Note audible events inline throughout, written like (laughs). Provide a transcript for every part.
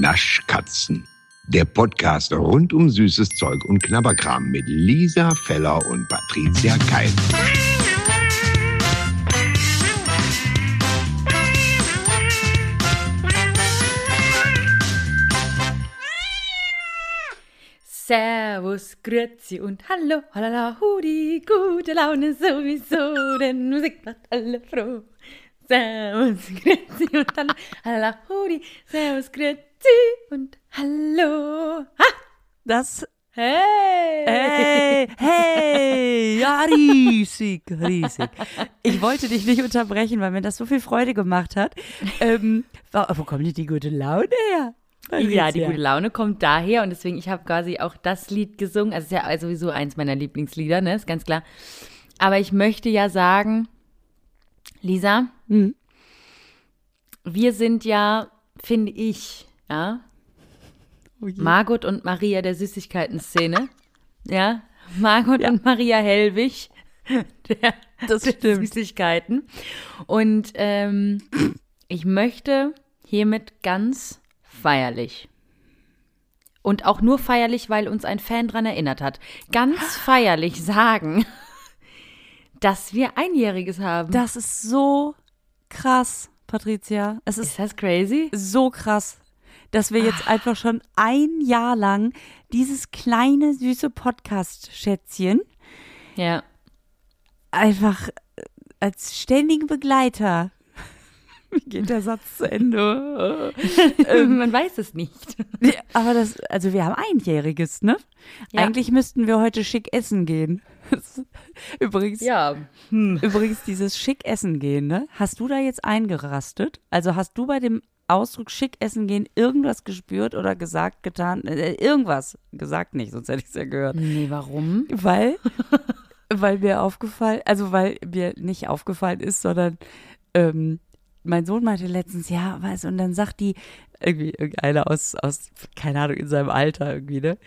Naschkatzen. Der Podcast rund um süßes Zeug und Knabberkram mit Lisa Feller und Patricia Keil. Servus, Grüezi und Hallo, halala, hudi, gute Laune sowieso, denn Musik macht alle froh. Servus, Grüezi und Hallo, halala, hudi, Servus, Grüezi und Hallo. Ha! Das. Hey! Hey, hey, ja, riesig, riesig. Ich wollte dich nicht unterbrechen, weil mir das so viel Freude gemacht hat. Ähm, wo, kommt denn die gute Laune her? Ja, die gute Laune kommt daher und deswegen, ich habe quasi auch das Lied gesungen. Also, es ist ja sowieso eins meiner Lieblingslieder, ne? Ist ganz klar. Aber ich möchte ja sagen, Lisa, Hm. wir sind ja, finde ich, ja, Oh. Margot und Maria der Süßigkeiten-Szene. Ja, Margot und Maria Hellwig (laughs) der, Das der. Süßigkeiten. Und ähm, ich möchte hiermit ganz feierlich und auch nur feierlich, weil uns ein Fan dran erinnert hat, ganz feierlich sagen, dass wir Einjähriges haben. Das ist so krass, Patricia. Es ist ist das crazy? so krass, dass wir jetzt einfach schon ein Jahr lang dieses kleine, süße Podcast-Schätzchen Ja. einfach äh, als ständigen Begleiter. (laughs) Wie geht der Satz zu Ende? (laughs) Man weiß es nicht. Aber das, also wir haben einjähriges, ne? Ja. Eigentlich müssten wir heute schick essen gehen. (laughs) Übrigens, Ja. übrigens dieses schick essen gehen, ne? Hast du da jetzt eingerastet? Also hast du bei dem Ausdruck schick essen gehen irgendwas gespürt oder gesagt, getan? Äh, irgendwas. Gesagt nicht, sonst hätte ich es ja gehört. Nee, warum? Weil, (laughs) weil mir aufgefallen, also weil mir nicht aufgefallen ist, sondern ähm, mein Sohn meinte letztens, ja, was, und dann sagt die, irgendwie irgendeiner aus, aus, keine Ahnung, in seinem Alter irgendwie, ne?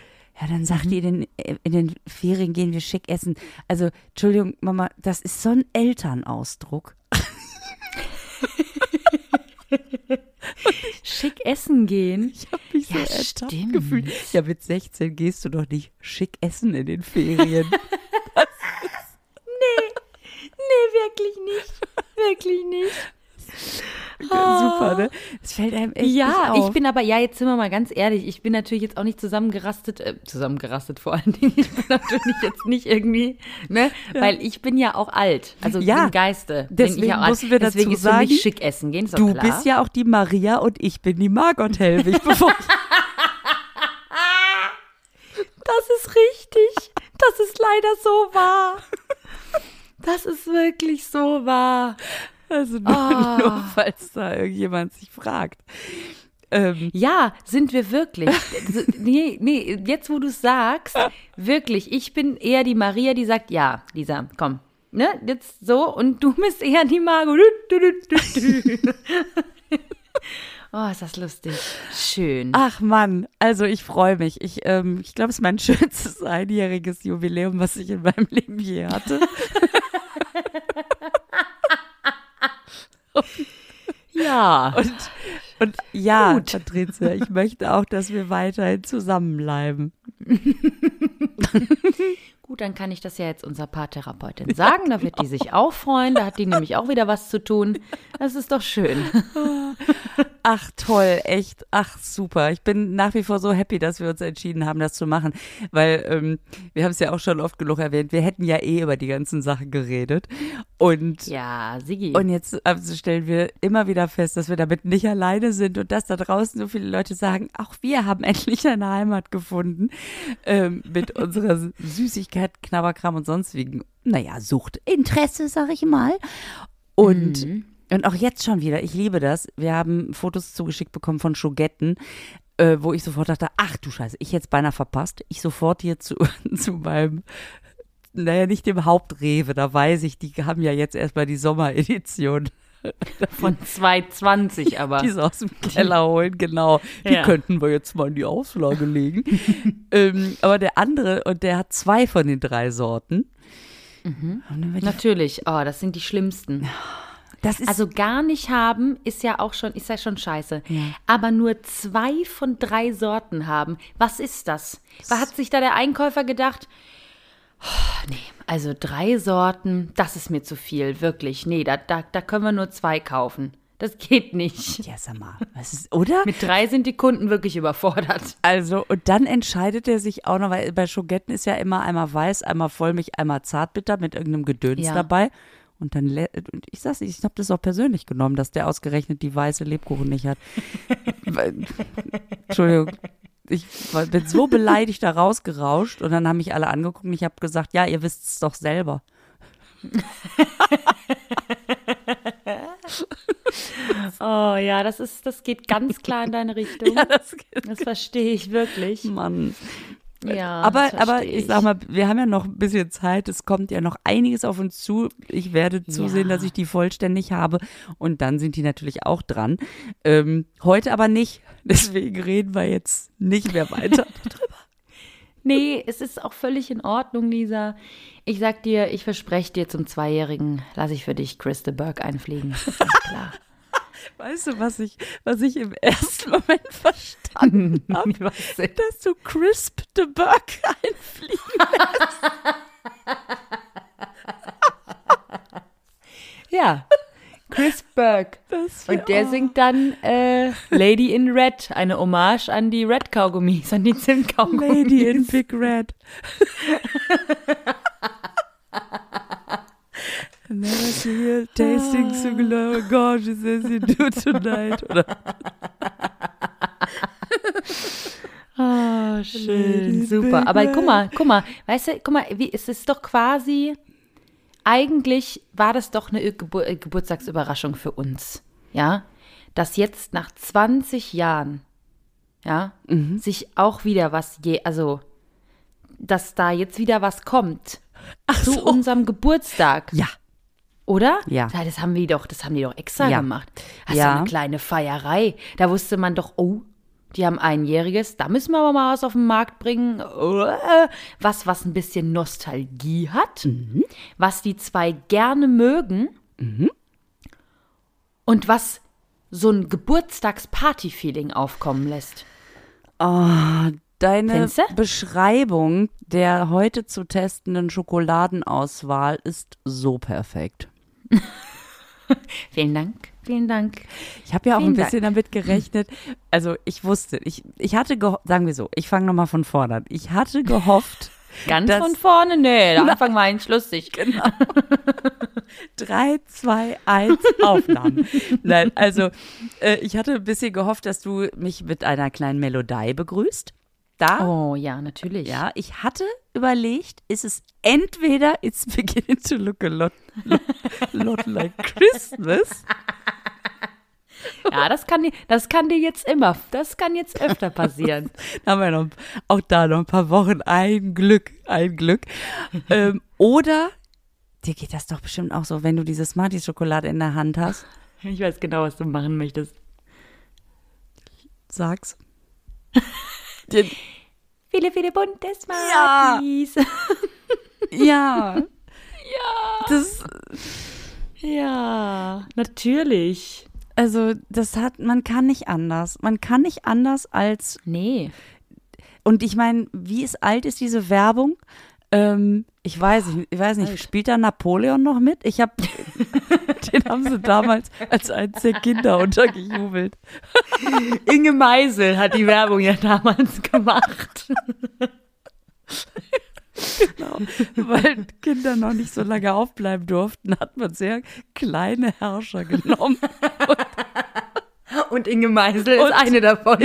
Ja, dann sagt die, in den, in den Ferien gehen wir schick essen. Also, Entschuldigung, Mama, das ist so ein Elternausdruck. (laughs) Schick essen gehen. Ich habe mich so Ja, ertappt stimmt. gefühlt. Ja, mit 16 gehst du doch nicht schick essen in den Ferien. (laughs) Nee, wirklich nicht. Wirklich nicht. (laughs) Super, ne? Das fällt einem echt ja, auf. ich bin aber, ja, jetzt sind wir mal ganz ehrlich, ich bin natürlich jetzt auch nicht zusammengerastet, äh, zusammengerastet vor allen Dingen. Ich bin (laughs) natürlich jetzt nicht irgendwie, ne, weil ich bin ja auch alt. Also Ja, im Geiste. bin deswegen ich auch alt. müssen wir dazu Deswegen ist für sagen, mich schick essen gehen, Du klar. bist ja auch die Maria und ich bin die Margot Helwig. (laughs) Bevor Das ist richtig. Das ist leider so wahr. Das ist wirklich so wahr. Also nur, Ah. nur falls da irgendjemand sich fragt. Ähm, Ja, sind wir wirklich. Nee, nee, jetzt wo du es sagst, wirklich, ich bin eher die Maria, die sagt, ja, Lisa, komm. Ne, jetzt so und du bist eher die du. (laughs) Oh, ist das lustig. Schön. ach Mann, also ich freue mich. Ich, ähm, ich glaube, es ist mein (laughs) schönstes einjähriges Jubiläum, was ich in meinem Leben je hatte. (laughs) Ja. Und, und ja, Gut. Patricia, ich möchte auch, dass wir weiterhin zusammenbleiben. (laughs) Gut, dann kann ich das ja jetzt unserer Paartherapeutin sagen. Da wird die sich auch freuen. Da hat die nämlich auch wieder was zu tun. Das ist doch schön. Ach toll, echt, ach super. Ich bin nach wie vor so happy, dass wir uns entschieden haben, das zu machen, weil ähm, wir haben es ja auch schon oft genug erwähnt, wir hätten ja eh über die ganzen Sachen geredet und Ja, Sigi. und jetzt also stellen wir immer wieder fest, dass wir damit nicht alleine sind und dass da draußen so viele Leute sagen, auch wir haben (laughs) endlich eine Heimat gefunden ähm, mit (laughs) unserer Süßigkeit, Knabberkram und sonstigen, naja, Suchtinteresse, sag ich mal. Und Mhm. und auch jetzt schon wieder, ich liebe das. Wir haben Fotos zugeschickt bekommen von Schogetten, äh, wo ich sofort dachte, ach du Scheiße, ich jetzt beinahe verpasst. Ich sofort hier zu, (laughs) zu meinem, naja, nicht dem Hauptrewe, da weiß ich, die haben ja jetzt erstmal die Sommeredition. Von 220 aber. Die sie aus dem Keller holen, genau. Die Ja. könnten wir jetzt mal in die Auslage legen. (laughs) ähm, aber der andere, und der hat zwei von den drei Sorten. Die Natürlich. Oh, das sind die schlimmsten. Das ist- also gar nicht haben ist ja auch schon, ist ja schon scheiße. Ja. Aber nur zwei von drei Sorten haben. Was ist das? Was hat sich da der Einkäufer gedacht? Oh, nee, also drei Sorten, das ist mir zu viel, wirklich. Nee, da, da, da können wir nur zwei kaufen. Das geht nicht. (laughs) Ja, sag mal, was ist, oder? Mit drei sind die Kunden wirklich überfordert. Also, und dann entscheidet er sich auch noch, weil bei Schogetten ist ja immer einmal weiß, einmal Vollmilch, einmal Zartbitter mit irgendeinem Gedöns Ja. dabei. Und dann, und ich sag's, nicht, ich habe das auch persönlich genommen, dass der ausgerechnet die weiße Lebkuchen nicht hat. (laughs) Entschuldigung. Ich bin so beleidigt da rausgerauscht und dann haben mich alle angeguckt und ich habe gesagt, ja, ihr wisst es doch selber. (laughs) Oh ja, das ist, das geht ganz klar in deine Richtung. (laughs) das Das verstehe ich wirklich. Mann. Ja, aber, das aber verstehe ich sag mal, wir haben ja noch ein bisschen Zeit. Es kommt ja noch einiges auf uns zu. Ich werde zusehen, Ja. dass ich die vollständig habe. Und dann sind die natürlich auch dran. Ähm, heute aber nicht. (laughs) Deswegen reden wir jetzt nicht mehr (laughs) weiter. Nee, es ist auch völlig in Ordnung, Lisa. Ich sag dir, ich verspreche dir, zum Zweijährigen lasse ich für dich Chris de Burgh einfliegen. Ganz klar. (laughs) weißt du, was ich, was ich im ersten Moment verstanden (laughs) habe? Dass du Crisp de Burg einfliegen. (laughs) Ja, Chris Burke. Das wär- Und der singt dann äh, Lady in Red, eine Hommage an die Red-Kaugummis, an die Zimtkaugummis. Lady in Big Red. (laughs) Never see you tasting so gorgeous as you do tonight. Oder (laughs) Ah, Lady schön, super. Aber guck mal, guck mal, weißt du, guck mal, wie, es ist doch quasi, eigentlich war das doch eine Gebur äh, Geburtstagsüberraschung für uns, ja, dass jetzt nach 20 Jahren, ja, Mhm. sich auch wieder was je, also, dass da jetzt wieder was kommt zu so. unserem Geburtstag. ja, Oder? Ja. Das haben die doch, das haben die doch extra Ja. gemacht. Hast Ja. ja eine kleine Feierei. Da wusste man doch, oh, die haben einjähriges, da müssen wir aber mal was auf den Markt bringen. Äh, Was, was ein bisschen Nostalgie hat, Mhm. was die zwei gerne mögen und was so ein Geburtstagsparty-Feeling aufkommen lässt. deine Findste? Beschreibung der heute zu testenden Schokoladenauswahl ist so perfekt. (laughs) Vielen Dank, vielen Dank. Ich habe ja auch Vielen ein bisschen damit gerechnet. Also ich wusste, ich, ich hatte, sagen wir so, ich fange nochmal von vorne an. Ich hatte gehofft, (laughs) Ganz Das- von vorne, nee, der Anfang war eigentlich lustig. (laughs) Genau. 3, 2, 1, Aufnahmen. Nein, also äh, ich hatte ein bisschen gehofft, dass du mich mit einer kleinen Melodie begrüßt. Da, Oh ja, natürlich. ja, ich hatte überlegt, ist es entweder It's beginning to look a lot, lot, lot like Christmas Ja, das kann, dir- das kann dir jetzt immer, das kann jetzt öfter passieren. (laughs) Da haben wir noch, auch da noch ein paar Wochen. Ein Glück, ein Glück. ähm, oder, dir geht das doch bestimmt auch so, wenn du diese Smarties-Schokolade in der Hand hast. Ich weiß genau, was du machen möchtest. Sag's. (laughs) Dir- Viele, viele bunte Smarties. (laughs) ja. Ja. Das, Ja, natürlich. also, das hat, man kann nicht anders. Man kann nicht anders als, Nee. und ich meine, wie ist alt ist diese Werbung? Ähm, ich weiß nicht, ich weiß nicht, spielt da Napoleon noch mit? Ich habe, (laughs) den haben sie damals als eins der Kinder untergejubelt. (laughs) Inge Meisel hat die Werbung ja damals gemacht. Genau. Weil Kinder noch nicht so lange aufbleiben durften, hat man sehr kleine Herrscher genommen. Und Inge Meisel Und- ist eine davon.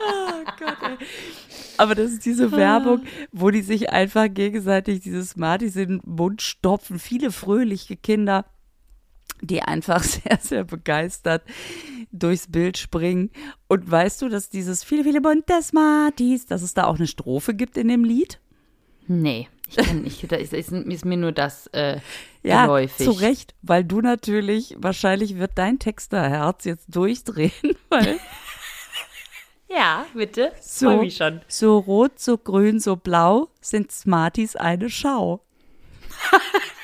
Oh (laughs) Gott, ey. Aber das ist diese Werbung, wo die sich einfach gegenseitig diese Smarties in den Mund stopfen. Viele fröhliche Kinder, die einfach (laughs) sehr, sehr begeistert durchs Bild springen. Und weißt du, dass dieses viele, viele bunte Smarties, dass es da auch eine Strophe gibt in dem Lied? Nee, ich kann nicht. Da ist, ist, ist mir nur das äh, Ja, geläufig. zu Recht, weil du natürlich, wahrscheinlich wird dein Texterherz jetzt durchdrehen, (laughs) weil Ja, bitte. so, Freu mich schon. so rot, so grün, so blau sind Smarties eine Schau. (laughs)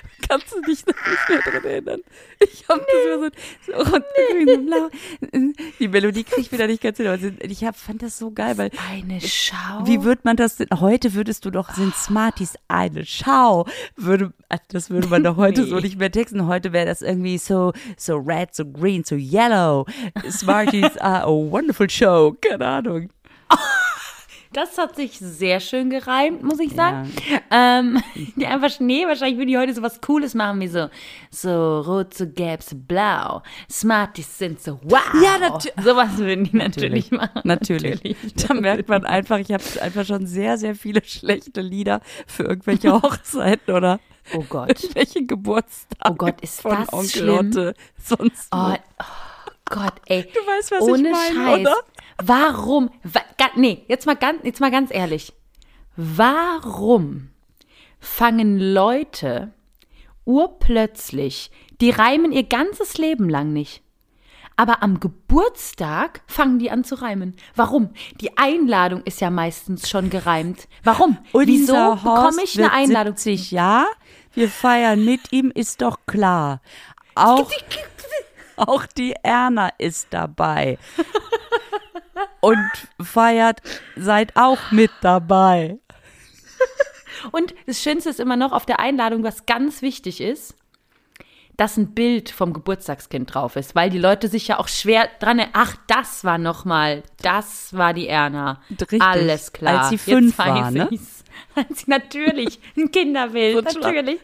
(laughs) Kannst du dich da nicht mehr dran erinnern? Ich hab das immer so, so rund grün und blau. Die Melodie krieg ich wieder nicht ganz hin, aber ich hab, fand das so geil, weil Eine Schau. wie wird man das denn? Heute würdest du doch, sind Smarties eine Schau. Würde, das würde man doch heute so Nee. nicht mehr texten. Heute wäre das irgendwie so, so red, so green, so yellow. Smarties (laughs) are a wonderful show. Keine Ahnung. Das hat sich sehr schön gereimt, muss ich sagen. Ähm, die einfach Schnee, wahrscheinlich würden die heute so was Cooles machen, wie so, so rot, so gelb, so blau. Smarties sind so wow. Ja, natü- Sowas würden die natürlich, machen. Natürlich. Da merkt man einfach, ich habe einfach schon sehr, sehr viele schlechte Lieder für irgendwelche (laughs) Hochzeiten oder Oh Gott. irgendwelche Geburtstage Oh Gott, ist von das Onkel schlimm? Lotte. Sonst Oh, oh Gott, ey. Du weißt, was Ohne ich meine, Scheiß. oder? Warum? Wa nee, jetzt mal, ganz, jetzt mal ganz ehrlich. Warum fangen Leute urplötzlich, die reimen ihr ganzes Leben lang nicht, aber am Geburtstag fangen die an zu reimen. Warum? Die Einladung ist ja meistens schon gereimt. Warum? Wieso Unser bekomme Horst ich eine Einladung? 70, ja, wir feiern mit ihm, ist doch klar. Auch, auch die Erna ist dabei. Und feiert, seid auch mit dabei. Und das Schönste ist immer noch auf der Einladung, was ganz wichtig ist, dass ein Bild vom Geburtstagskind drauf ist, weil die Leute sich ja auch schwer dran erinnern. Ach, das war nochmal, das war die Erna. Richtig, Alles klar. als sie fünf war, ne? ich's. (laughs) Natürlich ein Kinderbild, So schwarz- natürlich.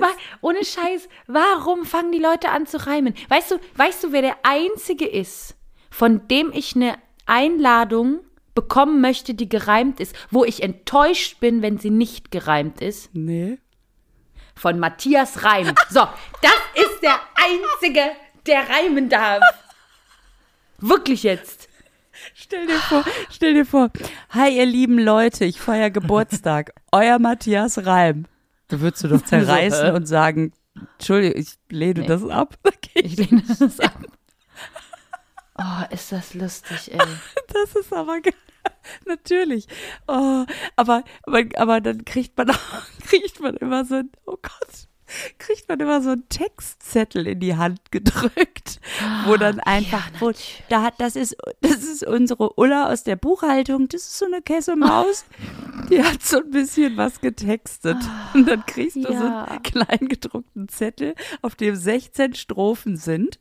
wa- ohne Scheiß, warum fangen die Leute an zu reimen? Weißt du, weißt du, wer der Einzige ist, von dem ich eine Einladung bekommen möchte, die gereimt ist, wo ich enttäuscht bin, wenn sie nicht gereimt ist? Nee. Von Matthias Reim. So, das ist der Einzige, der reimen darf. (laughs) Wirklich jetzt. Stell dir vor, stell dir vor. Hi, ihr lieben Leute, ich feiere Geburtstag. Euer Matthias Reim. Da würdest du doch zerreißen und sagen, Entschuldigung, ich lehne Nee. das ab. (laughs) Okay. Ich lehne das ab. (laughs) Oh, ist das lustig, ey. Das ist aber (laughs) ge- natürlich. Oh, aber, aber, aber dann kriegt man, kriegt man immer so ein, oh Gott, kriegt man immer so einen Textzettel in die Hand gedrückt, wo dann einfach, wo, da hat, das ist, das ist unsere Ulla aus der Buchhaltung, das ist so eine Kessemaus, (laughs) die hat so ein bisschen was getextet. Und dann kriegst du so Ja. einen kleingedruckten Zettel, auf dem 16 Strophen sind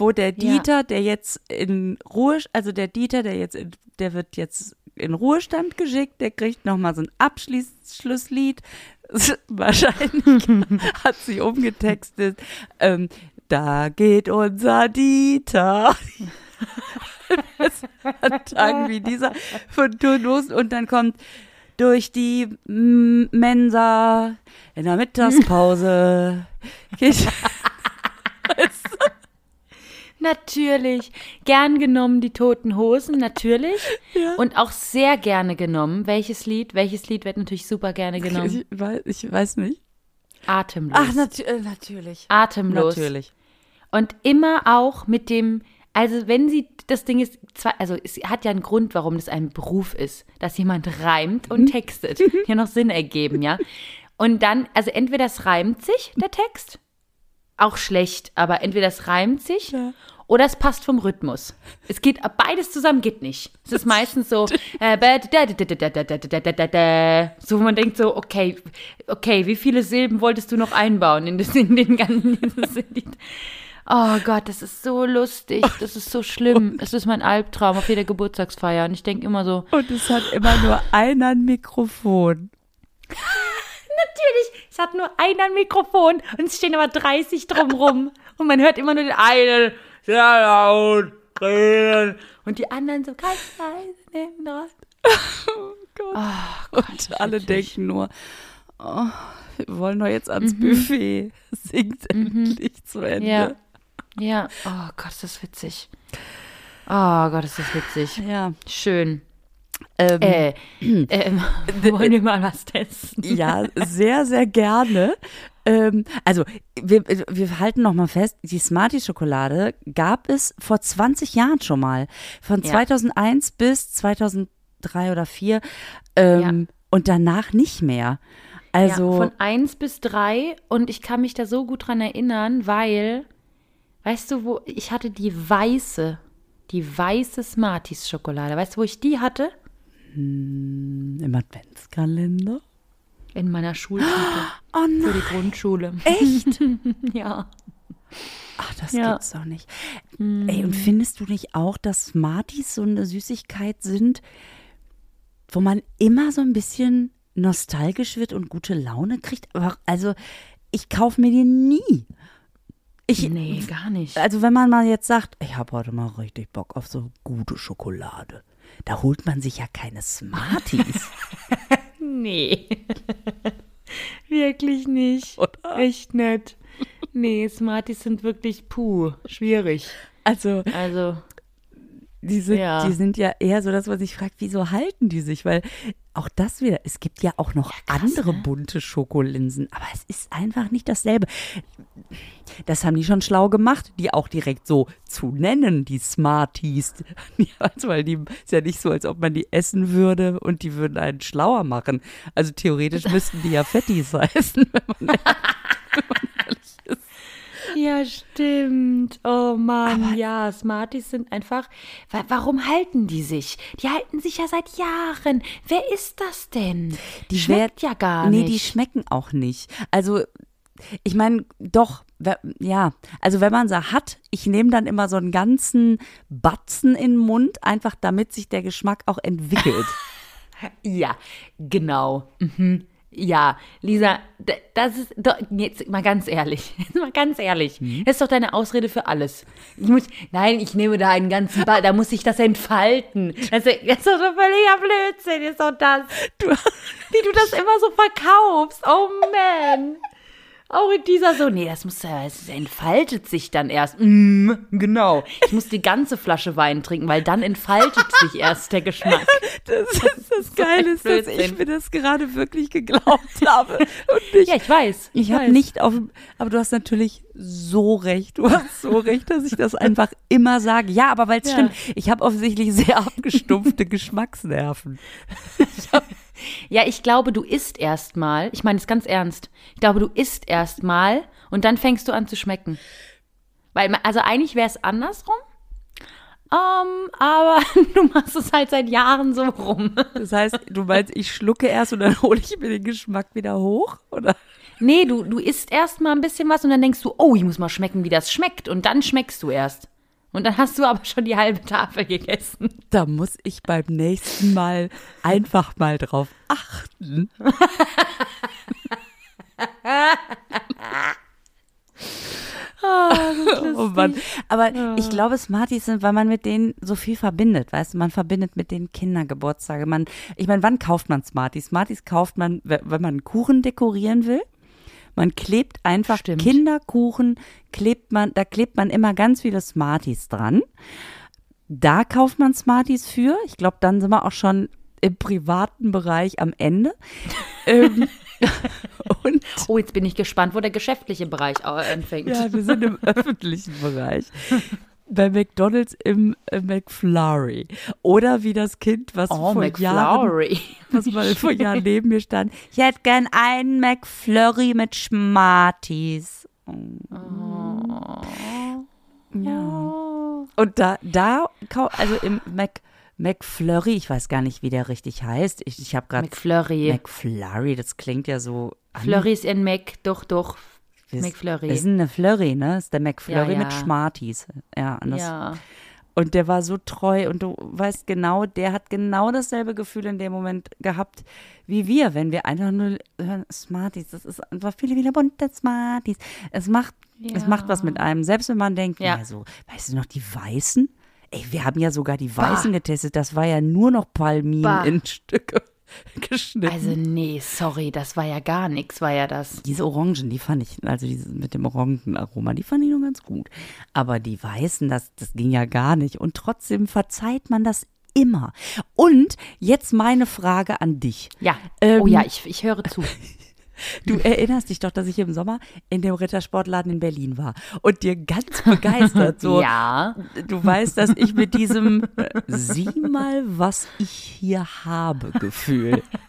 wo der Ja. Dieter, der jetzt in Ruhe, also der Dieter, der jetzt, in, der wird jetzt in Ruhestand geschickt, der kriegt nochmal so ein Abschlusslied. (laughs) Wahrscheinlich (laughs) hat sie umgetextet. Ähm, da geht unser Dieter. (laughs) An Tagen wie dieser von Turnus und dann kommt durch die Mensa in der Mittagspause. Geht, Natürlich. Gern genommen die toten Hosen, natürlich. (laughs) Ja. Und auch sehr gerne genommen. Welches Lied? Welches Lied wird natürlich super gerne genommen? ich, weiß, ich weiß nicht. Atemlos. Ach, natu äh, natürlich. Atemlos. Natürlich. Und immer auch mit dem, also wenn sie, das Ding ist, zwar, also es hat ja einen Grund, warum das ein Beruf ist, dass jemand reimt und textet. Ja noch Sinn ergeben, ja. (laughs) Und dann, also entweder es reimt sich, der Text, auch schlecht, aber entweder es reimt sich ja. oder es passt vom Rhythmus. Es geht beides zusammen geht nicht. Es ist meistens so äh, so man denkt so okay, okay, wie viele Silben wolltest du noch einbauen in, das, in den ganzen in Oh Gott, das ist so lustig, das ist so schlimm. Es ist mein Albtraum auf jeder Geburtstagsfeier und ich denke immer so. Und es hat immer nur einer ein Mikrofon natürlich, es hat nur einer ein Mikrofon und es stehen aber 30 drumrum und man hört immer nur den einen sehr laut reden und die anderen so ganz leise neben dran. Oh Gott. Oh Und alle wirklich. denken nur, oh, wir wollen doch jetzt ans Buffet. Singt endlich zu Ende. Ja. Ja, oh Gott, ist das witzig. Oh Gott, ist das witzig. Ja. Schön. Ähm, Äh, (clears throat) ähm, (laughs) wollen wir mal was testen? (laughs) Ja, sehr, sehr gerne. Ähm, also, wir, wir halten noch mal fest, die Smarties-Schokolade gab es vor 20 Jahren schon mal. Von Ja. 2001 bis 2003 oder 2004. Ähm, Ja. Und danach nicht mehr. Also, ja, von eins bis drei und ich kann mich da so gut dran erinnern, weil, weißt du, wo ich hatte die weiße, die weiße Smarties-Schokolade. Weißt du, wo ich die hatte? Im Adventskalender. In meiner Schultüte (gasps) Oh für nein, die Grundschule. echt? (laughs) Ja. Ach, das Ja. gibt's doch nicht. Ey, und findest du nicht auch, dass Smarties so eine Süßigkeit sind, wo man immer so ein bisschen nostalgisch wird und gute Laune kriegt? Also, ich kaufe mir die nie. Ich, Nee, gar nicht. Also wenn man mal jetzt sagt, ich habe heute mal richtig Bock auf so gute Schokolade, da holt man sich ja keine Smarties. (laughs) Nee. (laughs) Wirklich nicht. Oder? Echt nett. Nee, Smarties sind wirklich puh, schwierig. Also Also, die sind, Ja. die sind ja eher so, dass man sich fragt, wieso halten die sich? Weil auch das wieder, es gibt ja auch noch krass, andere ne? bunte Schokolinsen, aber es ist einfach nicht dasselbe. Das haben die schon schlau gemacht, die auch direkt so zu nennen, die Smarties. (laughs) Ja, also, weil die ist ja nicht so, als ob man die essen würde und die würden einen schlauer machen. Also theoretisch (laughs) müssten die ja Fettis heißen, wenn man (laughs) ja, stimmt. Oh Mann, ja, Smarties sind einfach. Wa warum halten die sich? Die halten sich ja seit Jahren. Wer ist das denn? Die schmeckt ja gar nee, nicht. die schmecken auch nicht. Also, ich meine, doch, ja. Also, wenn man sie hat, ich nehme dann immer so einen ganzen Batzen in den Mund, einfach damit sich der Geschmack auch entwickelt. (laughs) Ja, genau. Mhm. Ja, Lisa, das ist doch, jetzt mal ganz ehrlich, (laughs) jetzt mal ganz ehrlich, das ist doch deine Ausrede für alles. Ich muss, nein, ich nehme da einen ganzen Ball, da muss ich das entfalten. Das ist, das ist doch ein völliger Blödsinn, ist doch das. Wie du das immer so verkaufst. Oh man. Auch in dieser so, nee, das muss ja, es entfaltet sich dann erst. Mm, genau. Ich muss die ganze Flasche Wein trinken, weil dann entfaltet sich erst der Geschmack. (laughs) Das ist das Geile, ist, dass ich mir das gerade wirklich geglaubt habe. Und nicht, Ja, ich weiß. ich habe weiß. nicht auf, aber du hast natürlich so recht. Du hast so recht, dass ich das einfach immer sage. Ja, aber weil es Ja. stimmt, ich habe offensichtlich sehr abgestumpfte (laughs) Geschmacksnerven. (laughs) Ja, ich glaube, du isst erstmal. Ich meine es ganz ernst. Ich glaube, du isst erstmal und dann fängst du an zu schmecken. Weil, also eigentlich wäre es andersrum. Ähm, aber (laughs) du machst es halt seit Jahren so rum. (laughs) Das heißt, du meinst, ich schlucke erst und dann (laughs) hole ich mir den Geschmack wieder hoch? Oder? Nee, du, du isst erstmal ein bisschen was und dann denkst du, oh, ich muss mal schmecken, wie das schmeckt. Und dann schmeckst du erst. Und dann hast du aber schon die halbe Tafel gegessen. Da muss ich beim nächsten Mal einfach mal drauf achten. (laughs) oh Mann. Aber ich glaube, Smarties sind, weil man mit denen so viel verbindet, weißt du, man verbindet mit den Kindergeburtstage. Man, ich meine, wann kauft man Smarties? Smarties kauft man, we- wenn man einen Kuchen dekorieren will. Man klebt einfach Stimmt. Kinderkuchen, klebt man, da klebt man immer ganz viele Smarties dran. Da kauft man Smarties für. Ich glaube, dann sind wir auch schon im privaten Bereich am Ende. (laughs) ähm, und Oh, jetzt bin ich gespannt, wo der geschäftliche Bereich anfängt. ja, wir sind im (laughs) öffentlichen Bereich. Bei McDonalds im äh, McFlurry. Oder wie das Kind, was oh, vor Jahren, was mal vor Jahren neben mir stand. Ich hätte gern einen McFlurry mit Schmarties. Ja. Und da, da, also im Mac, McFlurry, ich weiß gar nicht, wie der richtig heißt. Ich, ich habe gerade McFlurry. McFlurry, das klingt ja so. an- Flurry ist ein Mac, doch, doch. Das- McFlurry. Das ist eine Flurry, ne? Das ist der McFlurry Ja, mit ja. Schmarties. Ja, und, das, ja. und der war so treu und du weißt genau, der hat genau dasselbe Gefühl in dem Moment gehabt wie wir, wenn wir einfach nur hören, Smarties, das ist einfach viele, viele bunte Smarties. Es macht, es Ja. macht was mit einem, selbst wenn man denkt, Ja. so, weißt du noch, die Weißen? Ey, wir haben ja sogar die Weißen getestet, das war ja nur noch Palmin Bah. in Stücke (laughs) geschnitten. Also nee, sorry, das war ja gar nichts, war ja das. Diese Orangen, die fand ich, also diese mit dem Orangenaroma, die fand ich noch ganz gut. Aber die weißen, das, das ging ja gar nicht. Und trotzdem verzeiht man das immer. Und jetzt meine Frage an dich. Ja. Ähm, oh ja, ich, ich höre zu. (laughs) Du erinnerst dich doch, dass ich im Sommer in dem Rittersportladen in Berlin war und dir ganz (laughs) begeistert so. ja. Du weißt, dass ich mit diesem äh, Sieh mal, was ich hier habe Gefühl (laughs)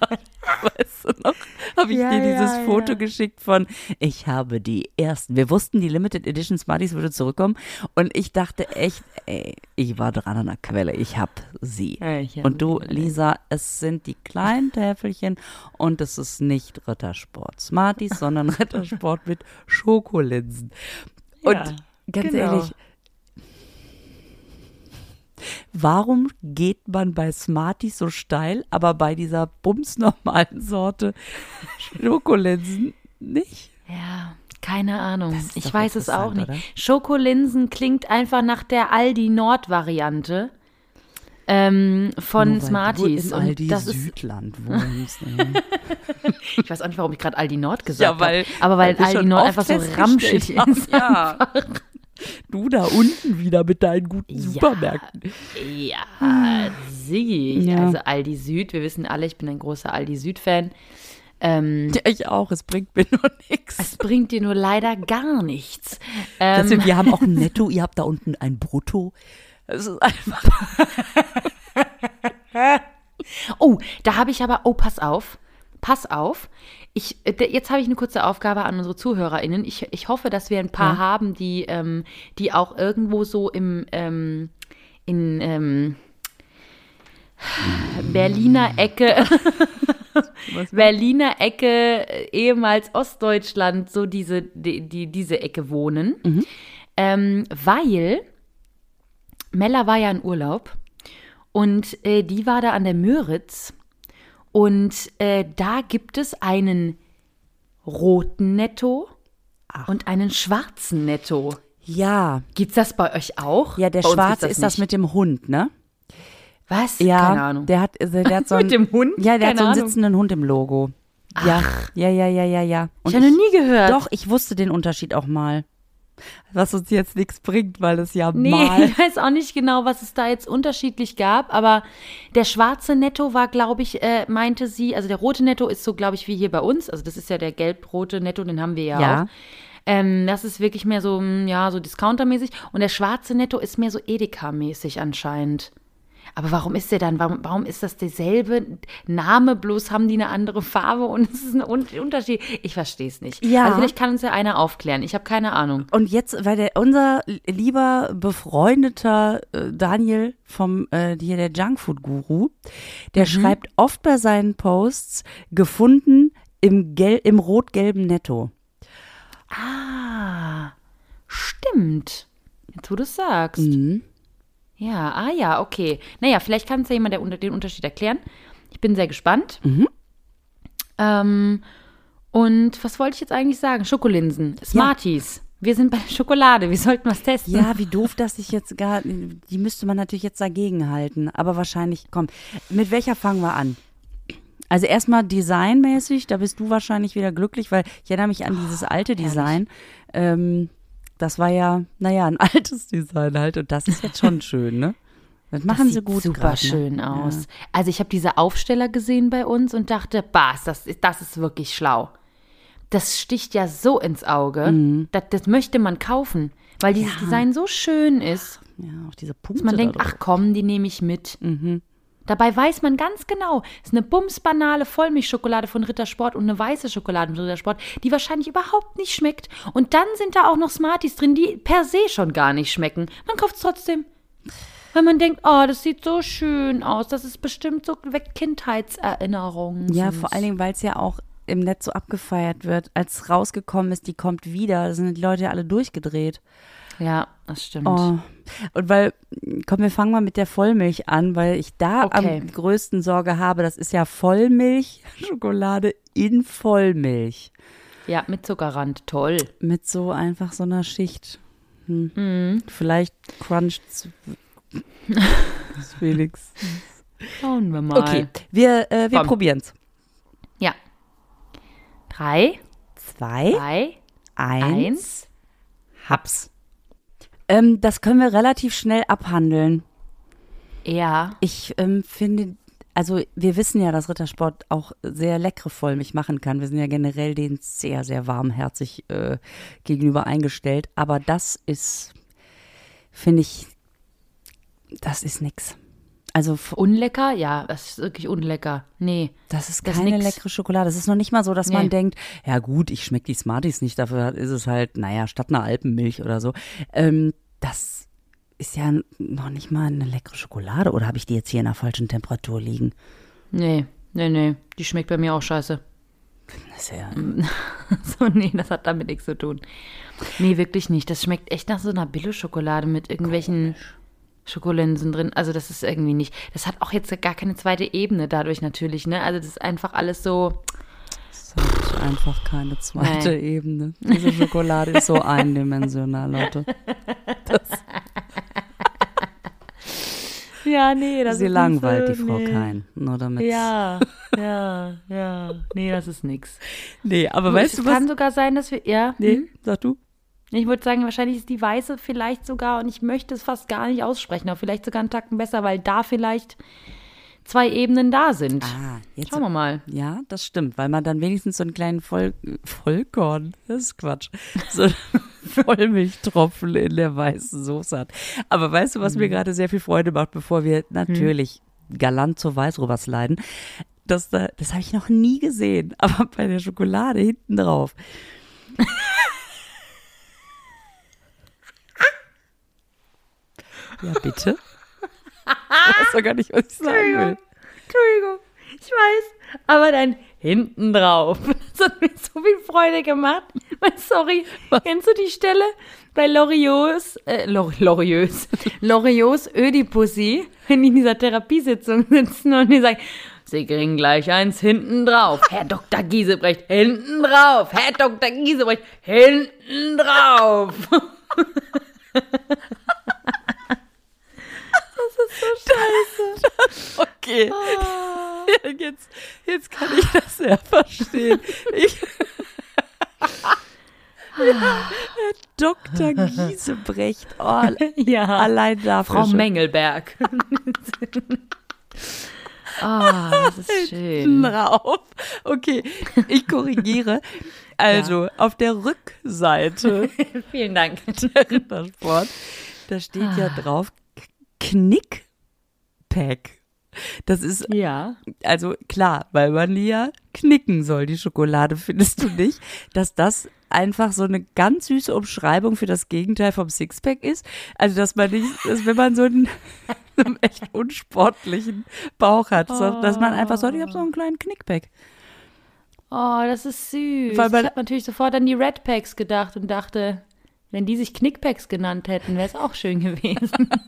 (laughs) weißt du noch? Habe ich Ja, dir dieses ja, Foto ja. geschickt von, ich habe die ersten. Wir wussten, die Limited Edition Smarties würde zurückkommen. Und ich dachte echt, ey, ich war dran an der Quelle. Ich habe sie. Ich hab und du. Lisa, es sind die kleinen Täfelchen und es ist nicht Rittersport Smarties, sondern (laughs) Rittersport mit Schokolinsen. Und ganz genau. ehrlich, Warum geht man bei Smarties so steil, aber bei dieser bumsnormalen Sorte Schokolinsen nicht? Ja, keine Ahnung. Ich weiß es auch nicht. oder? Schokolinsen klingt einfach nach der Aldi Nord-Variante ähm, von Nur Smarties. Du in Aldi das ist, Südland wohnst. (laughs) ich weiß auch nicht, warum ich gerade Aldi Nord (laughs) gesagt Ja, habe. Aber weil, Aldi Nord einfach so ramschig (laughs) ist. ja. Du da unten wieder mit deinen guten Supermärkten. Ja, Siggi. Ja. Also Aldi Süd, wir wissen alle, ich bin ein großer Aldi Süd-Fan. Ähm, Ja, ich auch, es bringt mir nur nichts. es bringt dir nur leider gar nichts. Ähm, Deswegen, wir haben auch ein Netto, ihr habt da unten ein Brutto. Es ist einfach. (laughs) Oh, da habe ich aber, oh, pass auf, pass auf. Ich, äh, jetzt habe ich eine kurze Aufgabe an unsere ZuhörerInnen. Ich, ich hoffe, dass wir ein paar haben, die, ähm, die auch irgendwo so im, ähm, in ähm, Berliner Ecke, (laughs) (laughs) Berliner Ecke, äh, ehemals Ostdeutschland, so diese, die, die, diese Ecke wohnen. Ähm, weil Mella war ja in Urlaub und äh, die war da an der Müritz. Und äh, da gibt es einen roten Netto und einen schwarzen Netto. Ja, Gibt's das bei euch auch? ja, der Bei Schwarze gibt's ist das nicht. mit dem Hund, ne? Was? Ja, Keine Ahnung. der hat, also der hat (laughs) so Mit einen, dem Hund? Ja, der hat Keine so einen Ahnung. sitzenden Hund im Logo. Ja, ja, ja, ja, ja, ja. Und ich habe noch nie gehört. Doch, ich wusste den Unterschied auch mal. Was uns jetzt nichts bringt, weil es ja Nee, mal. (laughs) ich weiß auch nicht genau, was es da jetzt unterschiedlich gab, aber der schwarze Netto war, glaube ich, äh, meinte sie, also der rote Netto ist so, glaube ich, wie hier bei uns. Also das ist ja der gelb-rote Netto, den haben wir ja, Ja. auch. Ähm, das ist wirklich mehr so, mm, ja, so Discounter-mäßig. Und der schwarze Netto ist mehr so Edeka-mäßig anscheinend. Aber warum ist der dann, warum, warum ist das derselbe Name, bloß haben die eine andere Farbe und (laughs) es ist ein Un- Unterschied? Ich verstehe es nicht. Ja. Also vielleicht kann uns ja einer aufklären. Ich habe keine Ahnung. Und jetzt, weil der unser lieber befreundeter äh, Daniel vom äh, hier der Junkfood Guru, der schreibt oft bei seinen Posts gefunden im gel im rot-gelben Netto. Ah, stimmt. Jetzt, wo du es sagst. Mhm. Ja, ah ja, okay. Naja, vielleicht kann uns ja jemand der, Unter- den Unterschied erklären. Ich bin sehr gespannt. Mhm. Ähm, und was wollte ich jetzt eigentlich sagen? Schokolinsen, Smarties. Wir sind bei der Schokolade. Wir sollten was testen. Ja, wie doof, dass ich jetzt gar, die müsste man natürlich jetzt dagegen halten. Aber wahrscheinlich, komm, mit welcher fangen wir an? Also erstmal designmäßig, da bist du wahrscheinlich wieder glücklich, weil ich erinnere mich an dieses alte Design. Ähm, das war ja, naja, ein (laughs) altes Design halt und das ist jetzt schon schön, ne? Das machen das sie sieht gut super grad, ne? schön aus. Also ich habe diese Aufsteller gesehen bei uns und dachte, bah, das, ist- das ist wirklich schlau. Das sticht ja so ins Auge. Mhm. Das, das möchte man kaufen, weil dieses Design so schön ist. Ja, auch diese Punkte. dass man denkt, ach komm, die nehme ich mit. Mhm. Dabei weiß man ganz genau, es ist eine bumsbanale Vollmilchschokolade von Rittersport und eine weiße Schokolade von Rittersport, die wahrscheinlich überhaupt nicht schmeckt. Und dann sind da auch noch Smarties drin, die per se schon gar nicht schmecken. Man kauft es trotzdem. Weil man denkt, oh, das sieht so schön aus. Das ist bestimmt so weckt Kindheitserinnerungen. Ja, vor allen Dingen, weil es ja auch im Netz so abgefeiert wird. Als rausgekommen ist, die kommt wieder, da sind die Leute ja alle durchgedreht. Ja, das stimmt. Oh. Und weil, komm, wir fangen mal mit der Vollmilch an, weil ich da Okay. am größten Sorge habe. Das ist ja Vollmilch, (laughs) Schokolade in Vollmilch. Ja, mit Zuckerrand. Toll. Mit so einfach so einer Schicht. Hm. Mhm. Vielleicht cruncht Felix. (laughs) Schauen wir mal. Okay, wir, äh, wir Komm. probieren's. Ja. Drei, Zwei, zwei, eins, eins. Haps. Ähm, das können wir relativ schnell abhandeln. Ja. Ich ähm, finde, also wir wissen ja, dass Rittersport auch sehr leckere Vollmilch machen kann. Wir sind ja generell denen sehr, sehr warmherzig äh, gegenüber eingestellt. Aber das ist, finde ich, das ist nix. Also Unlecker? Ja, das ist wirklich unlecker. Nee. das ist Das ist keine nix. leckere Schokolade. Das ist noch nicht mal so, dass Nee. man denkt, ja gut, ich schmecke die Smarties nicht, dafür ist es halt, naja, statt einer Alpenmilch oder so. Ähm, das ist ja noch nicht mal eine leckere Schokolade. Oder habe ich die jetzt hier in der falschen Temperatur liegen? Nee, nee, nee. Die schmeckt bei mir auch scheiße. Das ist ja, (laughs) So, nee, das hat damit nichts zu tun. Nee, wirklich nicht. Das schmeckt echt nach so einer Billo-Schokolade mit irgendwelchen Schokolensen drin. Also das ist irgendwie nicht. Das hat auch jetzt gar keine zweite Ebene dadurch natürlich, ne? Also das ist einfach alles so. das hat einfach keine zweite Nee. Ebene. Diese Schokolade ist so eindimensional, Leute. (laughs) Ja, nee, Sie langweilt die Frau Kein. Nur damit. Ja, ja, ja. Nee, das ist nix. Nee, aber Du, weißt es du was? kann sogar sein, dass wir. Ja. Nee, hm? sag du. Ich würde sagen, wahrscheinlich ist die weiße vielleicht sogar, und ich möchte es fast gar nicht aussprechen, aber vielleicht sogar einen Tacken besser, weil da vielleicht zwei Ebenen da sind. Ah, jetzt. Schauen wir mal. Ja, das stimmt, weil man dann wenigstens so einen kleinen Voll Vollkorn, das ist Quatsch, so einen (laughs) Vollmilchtropfen in der weißen Soße hat. Aber weißt du, was Mhm. mir gerade sehr viel Freude macht, bevor wir natürlich galant zur Weißruber leiden? Das, da, das habe ich noch nie gesehen, (laughs) aber bei der Schokolade hinten drauf. Ja, bitte? Ich weiß doch gar nicht, was ich sagen will. Entschuldigung, ich weiß, aber dann hinten drauf. (laughs) Das hat mir so viel Freude gemacht. Sorry, kennst du die Stelle bei Loriots, äh, Lor Loriots, (laughs) Loriots Ödipussy, wenn die in dieser Therapiesitzung sitzen und die sagen, Sie kriegen gleich eins hinten drauf. (laughs) Herr Dr. Giesebrecht, hinten drauf. Herr Dr. Giesebrecht, hinten drauf. (laughs) Okay. (laughs) Jetzt, jetzt kann ich das ja verstehen. Ich, ja, Herr Dr. Giesebrecht. Oh, (laughs) Ja. allein dafür. Frau schon. Mengelberg. Ah, das ist schön. drauf. Okay, ich korrigiere. Also, auf der Rückseite Vielen Dank. der Rittersport, da steht ja drauf Knickpack. Das ist Ja. also klar, weil man die ja knicken soll, die Schokolade, findest du nicht, dass das einfach so eine ganz süße Umschreibung für das Gegenteil vom Sixpack ist? Also, dass man nicht, dass wenn man so einen, so einen echt unsportlichen Bauch hat, so, dass man einfach so, ich habe so einen kleinen Knickpack. Oh, das ist süß. Weil man- ich habe natürlich sofort an die Red Packs gedacht und dachte, wenn die sich Knickpacks genannt hätten, wäre es auch schön gewesen. (laughs)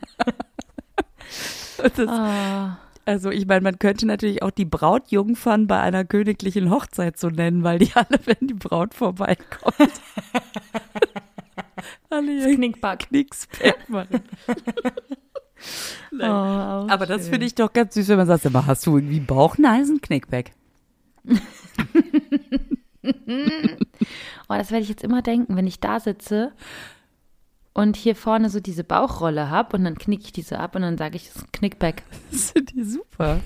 (laughs) Das, Ah. Also, ich meine, man könnte natürlich auch die Brautjungfern bei einer königlichen Hochzeit so nennen, weil die (laughs) alle, wenn die Braut vorbeikommt, (laughs) alle ihr Knickpack. Knickspack machen. Oh, Aber das finde ich doch ganz süß, wenn man sagt, aber hast du irgendwie Bauch? Nein, das ist ein Knickback. Oh, das werde ich jetzt immer denken, wenn ich da sitze und hier vorne so diese Bauchrolle habe und dann knicke ich diese ab und dann sage ich, das ist ein Knickback. (laughs) Das sind die super.